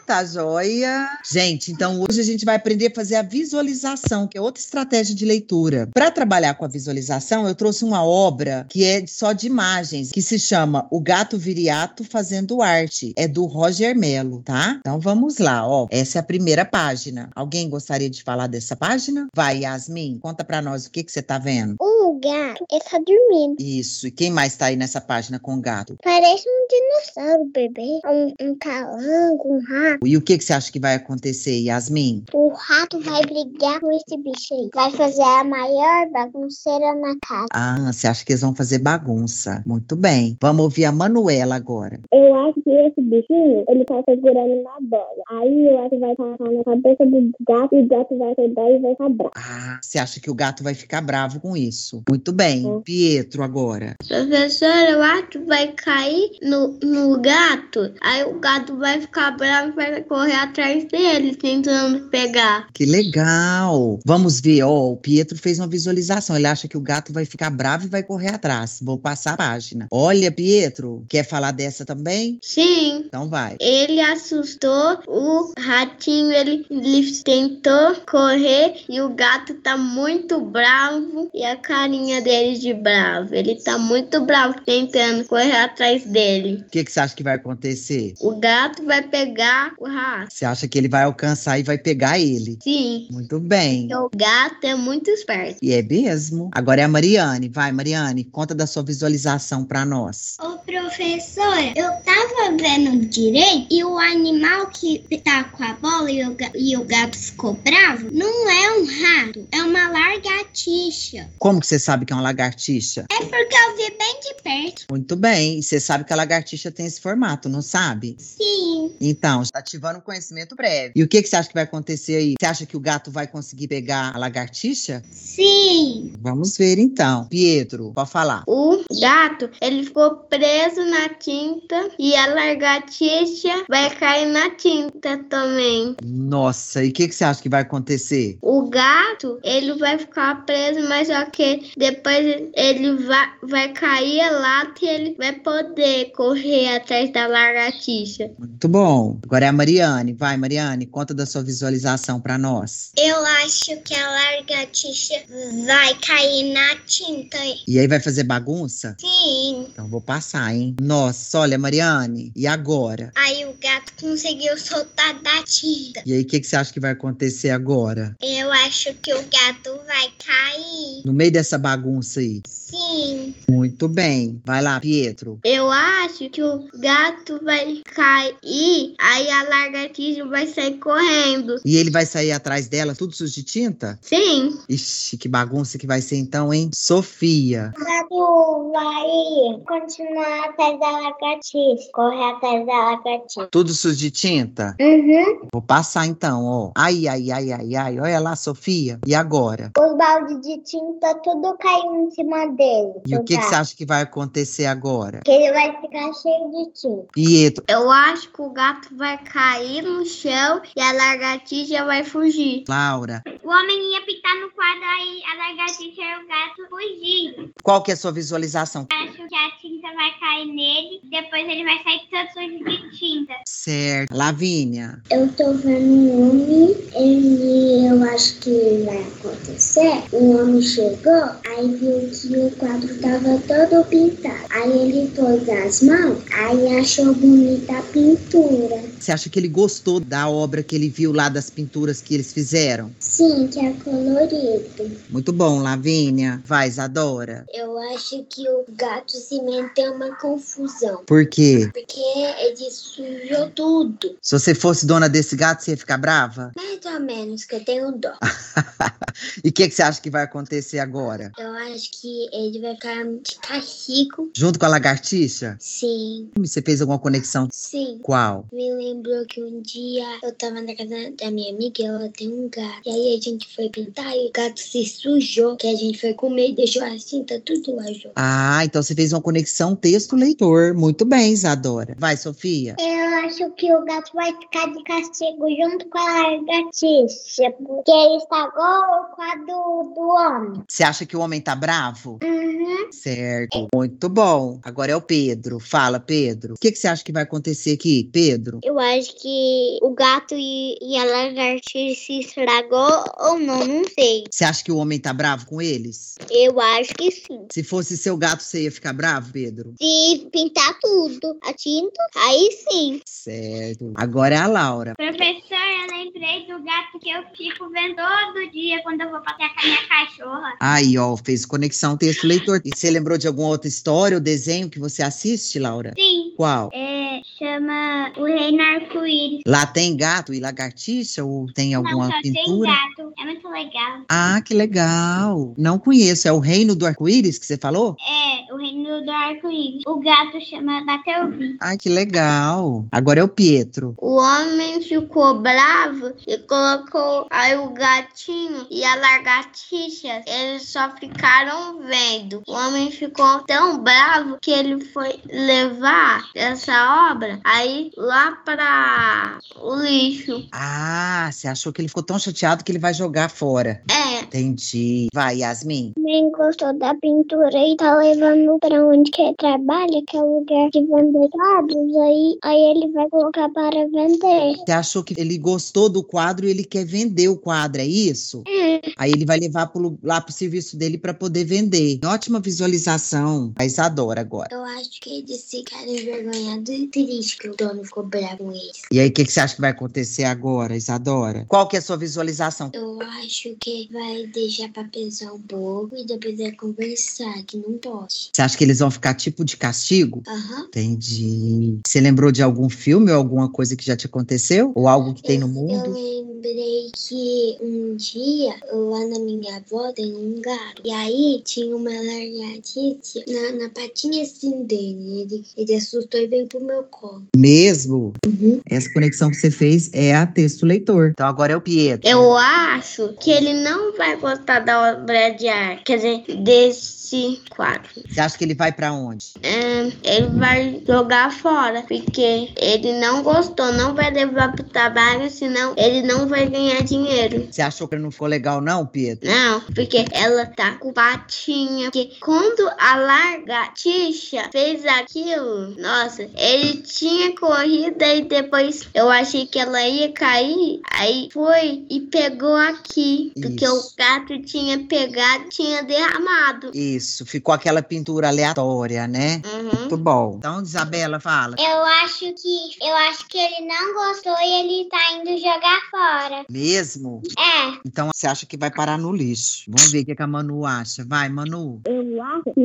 Tá joia? Gente, então hoje a gente vai aprender a fazer a visualização, que é outra estratégia de leitura. Para trabalhar com a visualização, eu trouxe uma obra que é só de imagens, que se chama O Gato Viriato Fazendo Arte. É do Roger Mello, tá? Então vamos lá, ó. Essa é a primeira página. Alguém gostaria de falar dessa página? Vai, Yasmin, conta pra nós o que que você tá vendo. O gato está dormindo. Isso. E quem mais tá aí nessa página com o gato? Parece um dinossauro, bebê. Um, um calango, um rato. E o que que você acha que vai acontecer, Yasmin? O rato vai brigar com esse bicho aí. Vai fazer a maior bagunceira na casa. Ah, você acha que eles vão fazer bagunça? Muito bem. Vamos ouvir a Manuela agora. Eu acho que esse bichinho, ele tá segurando uma bola. Aí eu acho que vai passar na cabeça do gato e o gato vai acordar e vai ficar bravo. Ah, você acha que o gato vai ficar bravo com isso? Muito bem. Pietro agora. Professora, eu acho que vai cair no, no gato. Aí o gato vai ficar bravo e vai correr atrás dele, tentando pegar. Que legal. Vamos ver, ó, o Pietro fez uma visualização. Ele acha que o gato vai ficar bravo e vai correr atrás. Vou passar a página. Olha, Pietro, quer falar dessa também? Sim. Então vai. Ele assustou o ratinho, ele, ele tentou correr e o gato tá muito bravo e a carinha dele de bravo. Ele tá muito bravo tentando correr atrás dele. O que, que você acha que vai acontecer? O gato vai pegar o rato. Você acha que ele vai alcançar e vai pegar ele? Sim, Muito bem. porque o gato é muito esperto. E é mesmo. Agora é a Mariane. Vai, Mariane, conta da sua visualização pra nós. Ô, professora, eu tava vendo direito e o animal que tá com a bola e o, e o gato ficou bravo não é um rato, é uma lagartixa. Como que você sabe que é uma lagartixa? É porque eu vi bem Muito bem. E você sabe que a lagartixa tem esse formato, não sabe? Sim. Então, está ativando o conhecimento prévio. E o que, que você acha que vai acontecer aí? Você acha que o gato vai conseguir pegar a lagartixa? Sim. Vamos ver então. Pietro, pode falar. O gato, ele ficou preso na tinta e a lagartixa vai cair na tinta também. Nossa, e o que, que você acha que vai acontecer? O gato, ele vai ficar preso, mas só que depois ele vai, vai cair a lata e ele vai poder correr atrás da lagartixa. Muito bom. Agora é a Mariane. Vai, Mariane, conta da sua visualização para nós. Eu acho que a lagartixa vai cair na tinta. E aí vai fazer bagunça? Sim. Então vou passar, hein? Nossa, olha, Mariane. E agora? Aí o gato conseguiu soltar da tinta. E aí, o que, que você acha que vai acontecer agora? Eu acho que o gato vai cair. No meio dessa bagunça aí. Sim. Muito bem. Vai lá, Pietro. Eu acho que o gato vai cair, aí a lagartixa vai sair correndo. E ele vai sair atrás dela, tudo sujo de tinta? Sim, Ixi, que bagunça que vai ser então, hein? Sofia. O gato vai continuar atrás da lagartixa. Correr atrás da lagartixa. Tudo sujo de tinta? Uhum. Vou passar então, ó. Ai, ai, ai, ai, ai. Olha lá, Sofia. E agora? Os baldes de tinta tudo caiu em cima dele. E o que, que você acha que vai acontecer agora? Que ele vai ficar cheio de tinta. Pietro. eu acho que o gato vai cair no chão e a lagartixa vai fugir. Laura, O homem ia pitar no quadro aí a lagartixa e o gato fugir. qual que é a sua visualização? Acho que a tinta vai cair nele, depois ele vai sair todo sujo de tinta. Certo. Lavínia. Eu tô vendo um homem, ele eu acho que vai acontecer. O homem chegou, aí viu que o quadro tava todo pintado. Aí ele pôs as mãos, aí achou bonita a pintura. Você acha que ele gostou da obra que ele viu lá das pinturas que eles fizeram? Sim, que é colorido. Muito bom, Lavínia. Vai, Isadora. Eu acho que o gato se meteu uma confusão. Por quê? Porque ele sujou tudo. Se você fosse dona desse gato, você ia ficar brava? Mais ou menos, que eu tenho dó. e o que, que você acha que vai acontecer agora? Eu acho que ele vai ficar, ficar rico. Junto com a lagartixa? Sim, Você fez alguma conexão? sim. Qual? Me lembrou que um dia eu tava na casa da minha amiga e ela tem um gato. E aí a gente foi pintar e o gato se sujou. Que a gente foi comer e deixou a cinta tudo lá junto. Ah, então você fez uma conexão texto-leitor. Muito bem, Isadora. Vai, Sofia. Eu acho que o gato vai ficar de castigo junto com a lagartixa. Porque ele estragou o quadro do homem. Você acha que o homem tá bravo? Uhum. Certo. Muito bom. Agora é o Pedro. Fala, Pedro. O que, que você acha que vai acontecer aqui, Pedro? Eu acho que o gato e, e a lagartixa se estragou ou não, não sei. Você acha que o homem tá bravo com eles? Eu acho que sim. Se fosse seu gato, você ia ficar bravo, Pedro? Se pintar tudo, a tinta, aí sim. Certo. Agora é a Laura. Professor, eu lembrei do gato que eu fico vendo todo dia quando eu vou passear com a minha cachorra. Aí, ó, fez conexão texto-leitor. E você lembrou de alguma outra história ou desenho que você assiste, Laura? Sim, Qual? é, chama O Reino Arco-Íris. Lá tem gato e lagartixa ou tem alguma Não, só pintura? tem gato. É muito legal. Ah, que legal. Não conheço. É o reino do arco-íris que você falou? É, o Reino do Arco-Íris. O gato chama Batelvi. Ai, que legal. Agora é o Pietro. O homem ficou bravo e colocou aí o gatinho e a lagartixa, eles só ficaram vendo. O homem ficou tão bravo que ele foi levar essa obra aí lá para o lixo. Ah, você achou que ele ficou tão chateado que ele vai jogar fora. É, Entendi. Vai, Yasmin. Também gostou da pintura e tá levando pra onde que ele trabalha, que é o lugar de vender quadros. Aí, aí ele vai colocar para vender. Você achou que ele gostou do quadro e ele quer vender o quadro, é isso? É. Aí ele vai levar pro, lá pro serviço dele para poder vender. Ótima visualização. A Isadora agora. Eu acho que eles ficaram envergonhados e tristes que o dono ficou bravo eles. E aí, o que, que você acha que vai acontecer agora, Isadora? Qual que é a sua visualização? Eu acho que vai deixar pra pensar um pouco e depois vai conversar, que não pode. Você acha que eles vão ficar tipo de castigo? Aham. Entendi. Você lembrou de algum filme ou alguma coisa que já te aconteceu? Ou algo que tem no Eu mundo? lembro lembrei que um dia lá na minha avó tem um gato. E aí tinha uma lagartixa na, na patinha assim dele. Ele, ele assustou e veio pro meu colo. Mesmo? Uhum. Essa conexão que você fez é a texto leitor. Então agora é o Pietro. Eu acho que ele não vai gostar da obra de arte, quer dizer, desse quadro. Você acha que ele vai pra onde? Hum, ele vai jogar fora, porque ele não gostou, não vai levar pro trabalho, senão ele não vai ganhar dinheiro. Você achou que não ficou legal, não, Pietro? Não, porque ela tá com patinha. Porque quando a lagartixa fez aquilo, nossa, ele tinha corrido e depois eu achei que ela ia cair. Aí foi e pegou aqui. Porque Isso. o gato tinha pegado, tinha derramado. Isso, ficou aquela pintura aleatória, né? Uhum. Muito bom. Então, Isabela, fala. Eu acho que eu acho que ele não gostou e ele tá indo jogar fora. Mesmo? É, Então, você acha que vai parar no lixo. Vamos ver o que, que a Manu acha. Vai, Manu. Eu acho que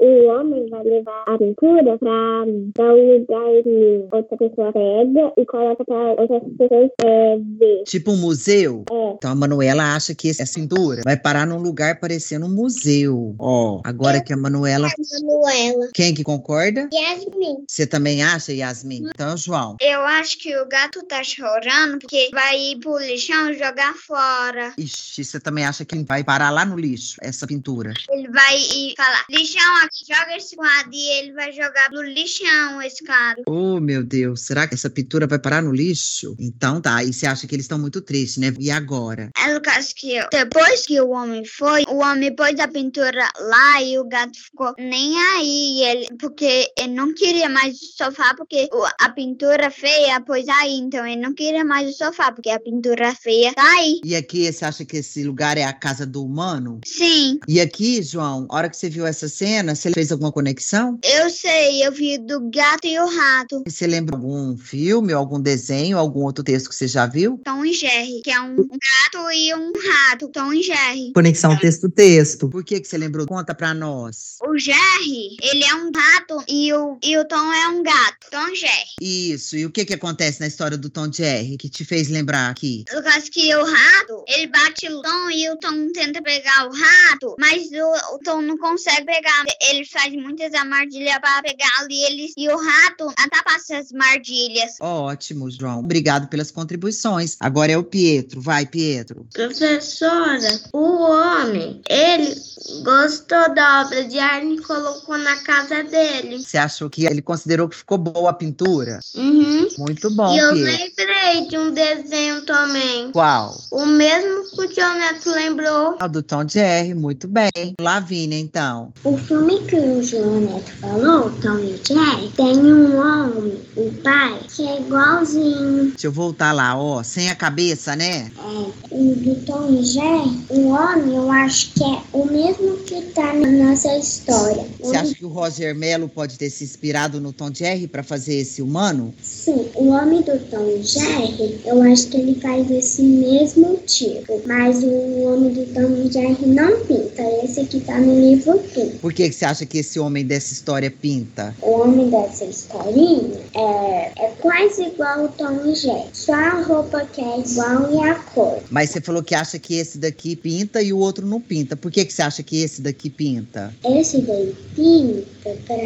o homem vai levar a pintura pra, pra um lugar que outra pessoa pega e coloca pra outras pessoas é, ver. Tipo um museu? É. Então, a Manuela acha que essa pintura vai parar num lugar parecendo um museu. Ó, agora que a Manuela... Manuela. Quem que concorda? Yasmin. Você também acha, Yasmin? Então, João. Eu acho que o gato tá chorando porque vai ir pro lixão jogar fora. Ixi, você também acha que vai parar lá no lixo, essa pintura? Ele vai ir falar, lixão aqui, joga esse quadro e ele vai jogar no lixão esse quadro. Oh, meu Deus, será que essa pintura vai parar no lixo? Então tá, e você acha que eles estão muito tristes, né? E agora? É no caso que eu- depois que o homem foi, o homem pôs a pintura lá e o gato ficou nem aí, ele, porque ele não queria mais o sofá, porque a pintura feia pôs aí, então ele não queria mais o sofá, porque a pintura feia tá aí. E aqui, você acha que esse lugar é a casa do humano? Sim, E aqui, João, a hora que você viu essa cena, você fez alguma conexão? eu sei, eu vi do gato e o rato, Você lembra algum filme, algum desenho, algum outro texto que você já viu? Tom e Jerry, que é um gato e um rato, Tom e Jerry. Conexão texto-texto. Por que, que você lembrou? Conta pra nós. O Jerry, ele é um rato e o, e o Tom é um gato, Tom e Jerry. Isso, e o que que acontece na história do Tom Jerry que te fez lembrar aqui? No caso que o rato, ele bate o Tom e o Tom tenta pegar o rato, mas o, o Tom não consegue pegar. Ele faz muitas armadilhas para pegar ali eles e o rato atapa essas armadilhas. Ótimo, João. Obrigado pelas contribuições. Agora é o Pietro. Vai, Pietro. Professora, o homem, ele gostou da obra de arte e colocou na casa dele. Você achou que ele considerou que ficou boa a pintura? Uhum. Muito bom, e eu Pietro. lembrei de um desenho também. Qual? O mesmo que o John Neto lembrou. Ah, do Tom Jerry, muito bem. Lavínia, então. O filme que o João Neto falou, Tom e Jerry, tem um homem, o pai, que é igualzinho. Deixa eu voltar lá, ó. Sem a cabeça, né? É, o do Tom e Jerry, o homem, eu acho que é o mesmo que tá na nossa história. Você acha que o Roger Mello pode ter se inspirado no Tom Jerry para fazer esse humano? Sim, o homem do Tom Jerry, eu acho que ele faz esse mesmo tipo. Mas o homem do Tom Jerry não pinta. Esse aqui tá no livro pinta. Por que, você acha que esse homem dessa história pinta? O homem dessa historinha é, é quase igual o Tom Jerry. Só a roupa que é igual e a cor. Mas você falou que acha que esse daqui pinta e o outro não pinta. Por que, que você acha que esse daqui pinta? Esse daí pinta pra.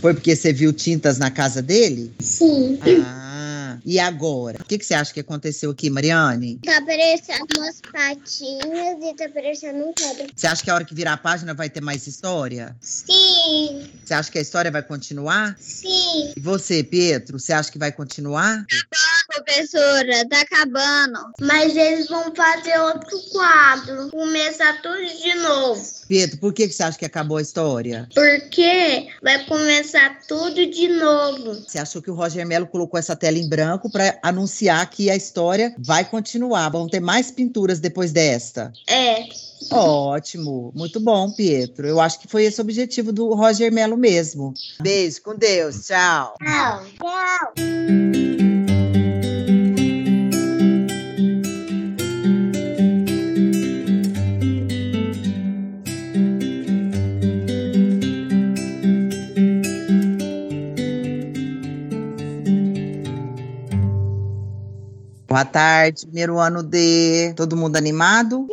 Foi porque você viu tintas na casa dele? Sim. Ah, e agora? O que, que você acha que aconteceu aqui, Mariane? Tá aparecendo umas patinhas e tá aparecendo um quadro. Você acha que a hora que virar a página vai ter mais história? Sim, Você acha que a história vai continuar? sim. E você, Pietro, você acha que vai continuar? Professora, tá acabando. Mas eles vão fazer outro quadro. Começar tudo de novo. Pietro, por que, que você acha que acabou a história? Porque vai começar tudo de novo. Você achou que o Roger Mello colocou essa tela em branco para anunciar que a história vai continuar? Vão ter mais pinturas depois desta? É. Ótimo, muito bom, Pietro. Eu acho que foi esse o objetivo do Roger Mello mesmo. Beijo, com Deus, tchau. Tchau. Tchau. Boa tarde, primeiro ano D. Todo mundo animado?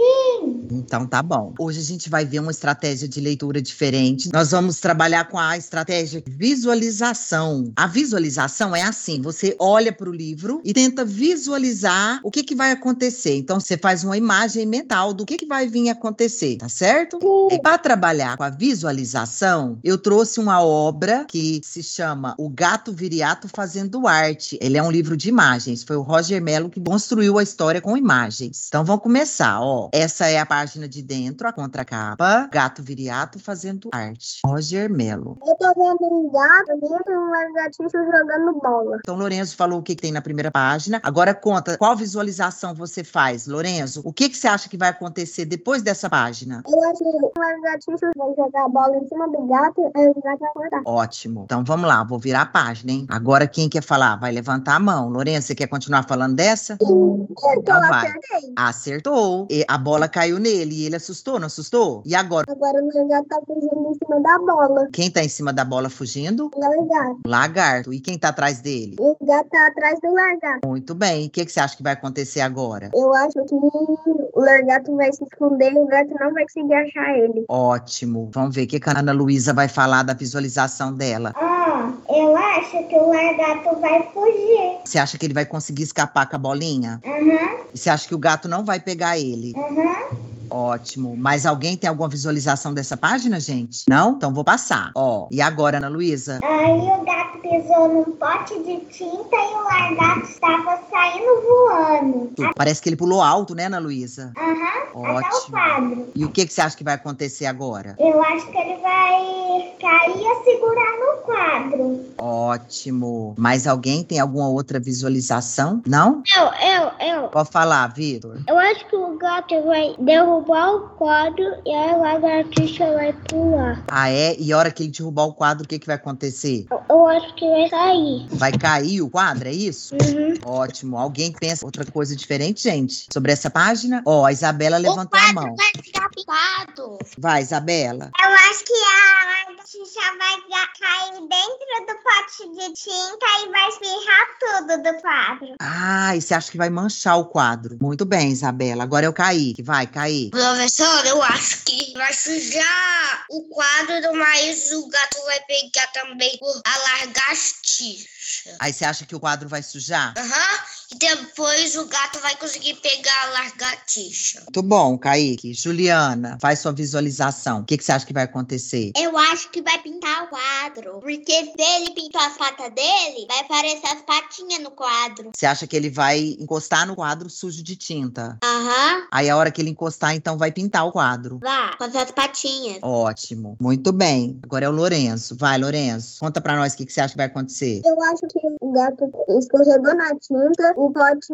Então tá bom. Hoje a gente vai ver uma estratégia de leitura diferente. Nós vamos trabalhar com a estratégia de visualização. A visualização é assim: você olha para o livro e tenta visualizar o que, que vai acontecer. Então você faz uma imagem mental do que, que vai vir acontecer, tá certo? E para trabalhar com a visualização, eu trouxe uma obra que se chama O Gato Viriato Fazendo Arte. Ele é um livro de imagens. Foi o Roger Mello que construiu a história com imagens. Então vamos começar, ó. Essa é a página de dentro, a contracapa. Gato Viriato Fazendo Arte. Roger Mello. Eu tô vendo um gato dentro de um gatinho jogando bola. Então, Lourenço falou o que, que tem na primeira página. Agora conta qual visualização você faz, Lourenço. O que, que você acha que vai acontecer depois dessa página? Eu acho que o gatinho vai jogar a bola em cima do gato, aí o gato vai cortar. Ótimo. Então vamos lá, vou virar a página, hein? Agora quem quer falar? Vai levantar a mão. Lourenço, você quer continuar falando dessa? Eu Então acertei. Acertou. E a bola caiu nele e ele assustou, não assustou? E agora? Agora o gato tá fugindo em cima da bola. Quem tá em cima da bola fugindo? O largato. O lagarto. E quem tá atrás dele? O gato tá atrás do largato. Muito bem. E o que, que você acha que vai acontecer agora? Eu acho que o largato vai se esconder e o gato não vai conseguir achar ele. Ótimo. Vamos ver o que que a Ana Luísa vai falar da visualização dela. Ah, eu acho que o largato vai fugir. Você acha que ele vai conseguir escapar com a bolinha? Aham, E você acha que o gato não vai pegar ele? aham. Ótimo. Mas alguém tem alguma visualização dessa página, gente? Não? Então vou passar. Ó. E agora, Ana Luísa? Aí o gato pisou num pote de tinta e o largato estava saindo voando. Parece que ele pulou alto, né, Ana Luísa? Aham, até o Ótimo. quadro. E o que, que você acha que vai acontecer agora? Eu acho que ele vai cair e segurar no quadro. Ótimo. Mais alguém tem alguma outra visualização? Não? Eu, eu, eu. Pode falar, Vitor. Eu acho que o gato vai derrubar o quadro e a lagartixa vai pular. Ah, é? E a hora que ele derrubar o quadro, o que, que vai acontecer? Eu, eu acho que vai sair. Vai cair o quadro, é isso? Uhum. Ótimo. Alguém pensa outra coisa diferente, gente? Sobre essa página? Ó, a Isabela levantou a mão. vai ficar pintado. Vai, Isabela. Eu acho que a lagartixa vai ga- cair dentro do pote de tinta e vai espirrar tudo do quadro. Ah, e você acha que vai manchar o quadro? Muito bem, Isabela. Agora é o Kaique. Vai, Kaique. Professor, eu acho que vai sujar o quadro, mas o gato vai pegar também o- a lagartixa. Aí você acha que o quadro vai sujar? Aham. E depois o gato vai conseguir pegar a lagartixa. Muito bom, Kaique. Juliana, faz sua visualização. O que, que você acha que vai acontecer? Eu acho que vai pintar o quadro. Porque se ele pintar as patas dele, vai aparecer as patinhas no quadro. Você acha que ele vai encostar no quadro sujo de tinta? Aham. Aí a hora que ele encostar, então vai pintar o quadro. Vai, com as patinhas. Ótimo. Muito bem. Agora é o Lourenço. Vai, Lourenço. Conta pra nós o que, que você acha que vai acontecer. Eu acho que o gato escorregou na tinta, o pote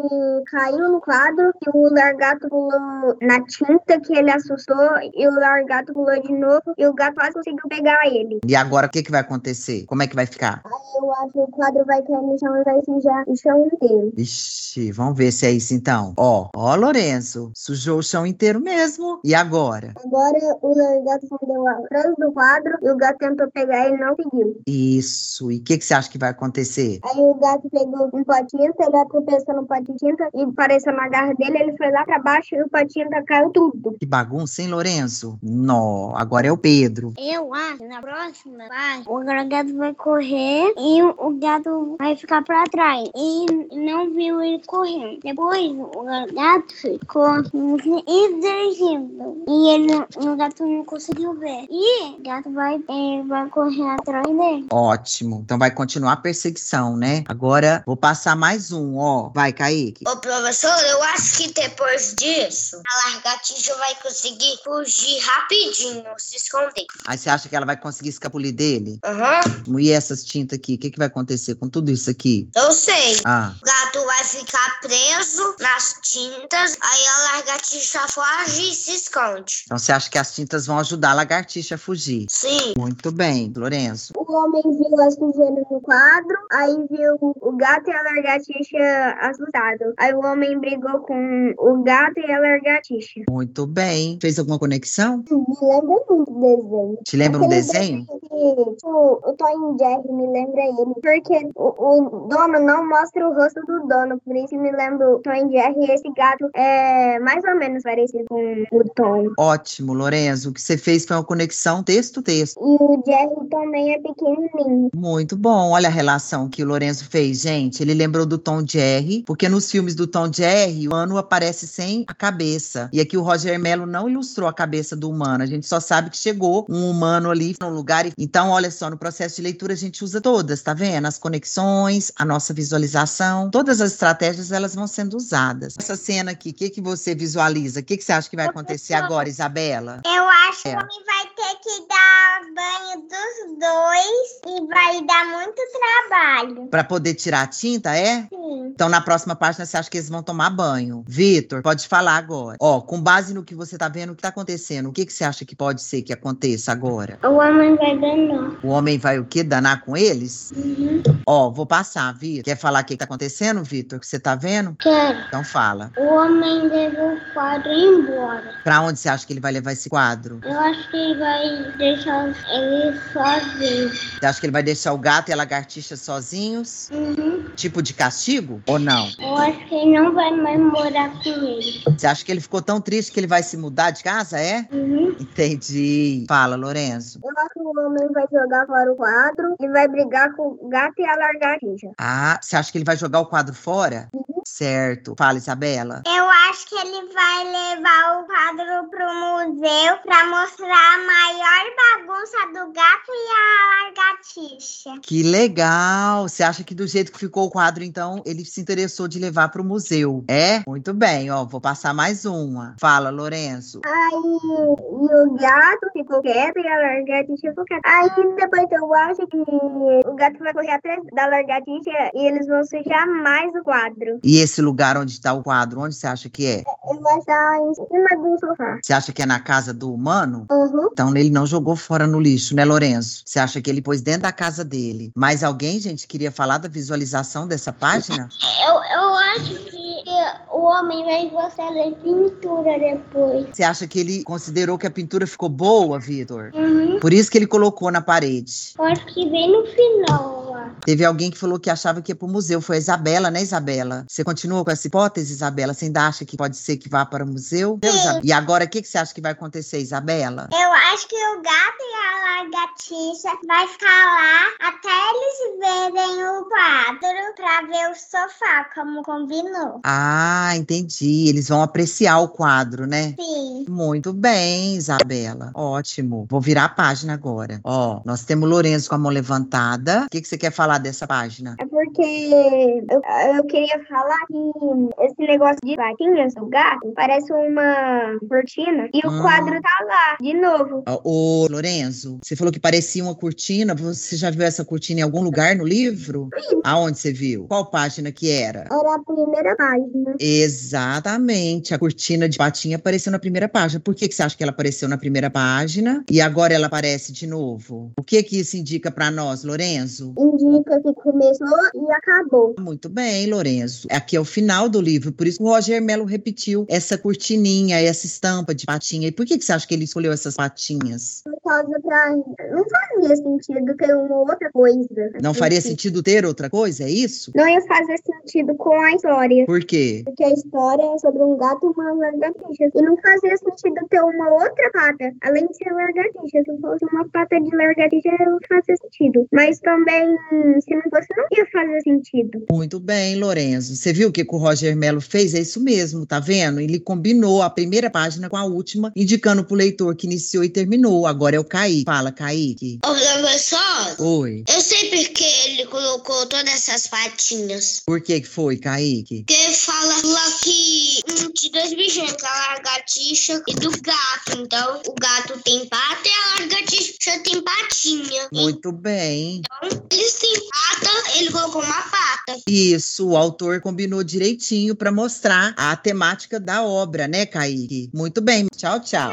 caiu no quadro e o largato pulou na tinta que ele assustou e o largato pulou de novo e o gato quase conseguiu pegar ele. E agora o que, que vai acontecer? Como é que vai ficar? Eu acho que o quadro vai cair no chão e vai sujar o chão inteiro. Ixi, vamos ver se é isso então. Ó, ó, Lourenço. Sujou o chão inteiro mesmo. E agora? Agora o largato escondeu atrás do quadro e o gato tentou pegar e não conseguiu. Isso. E o que, que você acha que vai acontecer? Aí o gato pegou um tinta, ele tropeçou no pote de tinta e apareceu na garra dele, ele foi lá pra baixo e o tinta caiu tudo. Que bagunça, hein, Lourenço? Nó, agora é o Pedro. Eu acho que na próxima vai, o gato vai correr e o gato vai ficar pra trás. E não viu ele correndo. Depois o gato ficou se exercendo. E ele, o gato não conseguiu ver. E o gato vai, ele vai correr atrás dele. Ótimo. Então vai continuar a perseguição, né? Agora vou passar mais um, ó. Vai, Kaique. Ô, professor, eu acho que depois disso, a lagartixa vai conseguir fugir rapidinho, se esconder. Aí você acha que ela vai conseguir escapulir dele? Aham, E essas tintas aqui? O que, que vai acontecer com tudo isso aqui? eu sei. Ah, O gato vai ficar preso nas tintas, aí a lagartixa foge e se esconde. então você acha que as tintas vão ajudar a lagartixa a fugir? Sim. Muito bem, Lourenço. O homem viu as sujeiras no quadro, aí viu o gato e a lagartixa assustados. Aí o homem brigou com o gato e a lagartixa. Muito bem. Fez alguma conexão? Me lembra muito do desenho. Te lembra um desenho? que tipo, o Tom Jerry me lembra ele. Porque o, o dono não mostra o rosto do dono. Por isso me lembra o Tom Jerry e esse gato é mais ou menos parecido com o Tom. Ótimo, Lorenzo. O que você fez foi uma conexão texto-texto. E o Jerry também é pequenininho. Muito bom. Olha a relação que o Lorenzo fez, gente. Ele lembrou do Tom Jerry, porque nos filmes do Tom Jerry, o humano aparece sem a cabeça. E aqui o Roger Mello não ilustrou a cabeça do humano. A gente só sabe que chegou um humano ali no lugar. Então, olha só, no processo de leitura a gente usa todas, tá vendo? As conexões, a nossa visualização, todas as estratégias elas vão sendo usadas. Essa cena aqui, o que, que você visualiza? O que, que você acha que vai acontecer agora, Isabela? Eu acho É. que vai ter que dar banho dos dois e vai dar muito trabalho. Para poder tirar a tinta, é? Sim. Então, na próxima página, você acha que eles vão tomar banho? Vitor, pode falar agora. Ó, com base no que você tá vendo, o que tá acontecendo, o que, que você acha que pode ser que aconteça agora? O homem vai danar. O homem vai o quê? Danar com eles? Uhum. Ó, vou passar, Vitor. Quer falar o que, que tá acontecendo, Vitor? Que você tá vendo? Quero. Então fala. O homem levou o quadro embora. Pra onde você acha que ele vai levar esse quadro? Eu acho que ele vai deixar ele sozinho. Você acha que ele vai deixar o gato e a lagartixa sozinhos? Uhum. Tipo de castigo? Ou não? Eu acho que ele não vai mais morar com ele. Você acha que ele ficou tão triste que ele vai se mudar de casa, é? Uhum. Entendi. Fala, Lorenzo. Eu acho que o homem vai jogar fora o quadro e vai brigar com o gato e a lagartixa. Ah, você acha que ele vai jogar o quadro fora? Certo. Fala, Isabela. Eu acho que ele vai levar o quadro pro museu pra mostrar a maior bagunça do gato e a lagartixa. Que legal! Você acha que do jeito que ficou o quadro, então, ele se interessou de levar para o museu? É? Muito bem, ó. Vou passar mais uma. Fala, Lourenço. Aí e o gato ficou quieto e a lagartixa ficou quieta. Aí depois eu acho que o gato vai correr atrás da lagartixa e eles vão sujar mais o quadro. E esse lugar onde está o quadro, onde você acha que é? Ele vai estar em cima do sofá. Você acha que é na casa do humano? Uhum. Então ele não jogou fora no lixo, né, Lourenço? Você acha que ele pôs dentro da casa dele? Mais alguém, gente, queria falar da visualização dessa página? Eu, eu acho que o homem vai gostar da pintura depois. Você acha que ele considerou que a pintura ficou boa, Vitor? Uhum. Por isso que ele colocou na parede. Eu acho que bem no final lá. Teve alguém que falou que achava que ia pro museu. Foi a Isabela, né, Isabela? Você continua com essa hipótese, Isabela? Você ainda acha que pode ser que vá para o museu? Sim. E agora, o que, que você acha que vai acontecer, Isabela? Eu acho que o gato e a lagartixa vai ficar lá até eles verem o quadro pra ver o sofá, como combinou. Ah, entendi. Eles vão apreciar o quadro, né? Sim. Muito bem, Isabela. Ótimo. Vou virar a página agora. Ó, nós temos o Lourenço com a mão levantada. O que, que você quer falar dessa página? É porque eu, eu queria falar que esse negócio de patinhas do gato parece uma cortina e o Hum. quadro tá lá, de novo. Ó, Ô, Lourenço, você falou que parecia uma cortina. Você já viu essa cortina em algum lugar no livro? Aonde você viu? Qual página que era? Era a primeira página. Exatamente. A cortina de patinha apareceu na primeira página. Por que, que você acha que ela apareceu na primeira página e agora ela aparece de novo? O que que isso indica pra nós, Lorenzo? Indica que começou e acabou. Muito bem, Lorenzo. Aqui é o final do livro, por isso o Roger Mello repetiu essa cortininha, essa estampa de patinha. E por que, que você acha que ele escolheu essas patinhas? Causa pra. Não fazia sentido ter uma outra coisa. Não faria sentido ter outra coisa? É isso? Não ia fazer sentido com a história. Por quê? Porque a história é sobre um gato e uma lagartixa. E não fazia sentido ter uma outra pata, além de ser lagartixa. Se fosse uma pata de lagartixa, não fazia sentido. Mas também, se não fosse, não ia fazer sentido. Muito bem, Lorenzo. Você viu o que, que o Roger Mello fez? É isso mesmo, tá vendo? Ele combinou a primeira página com a última, indicando pro leitor que iniciou e terminou. Agora é o Kaique. Fala, Kaique. Ô, professor, Oi. eu sei porque ele colocou todas essas patinhas. Por que que foi, Kaique? Porque fala lá que um de dois bichinhos, a lagartixa e do gato. Então, o gato tem pata e a lagartixa tem patinha. Muito bem. Então, eles têm pata, ele colocou uma pata. Isso, o autor combinou direitinho para mostrar a temática da obra, né, Kaique? Muito bem. Tchau, tchau.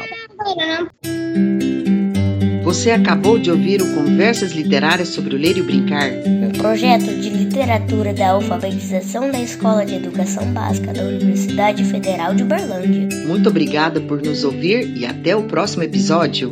Você acabou de ouvir o Conversas Literárias sobre o Ler e o Brincar. um projeto de literatura da alfabetização da Escola de Educação Básica da Universidade Federal de Uberlândia. Muito obrigada por nos ouvir e até o próximo episódio.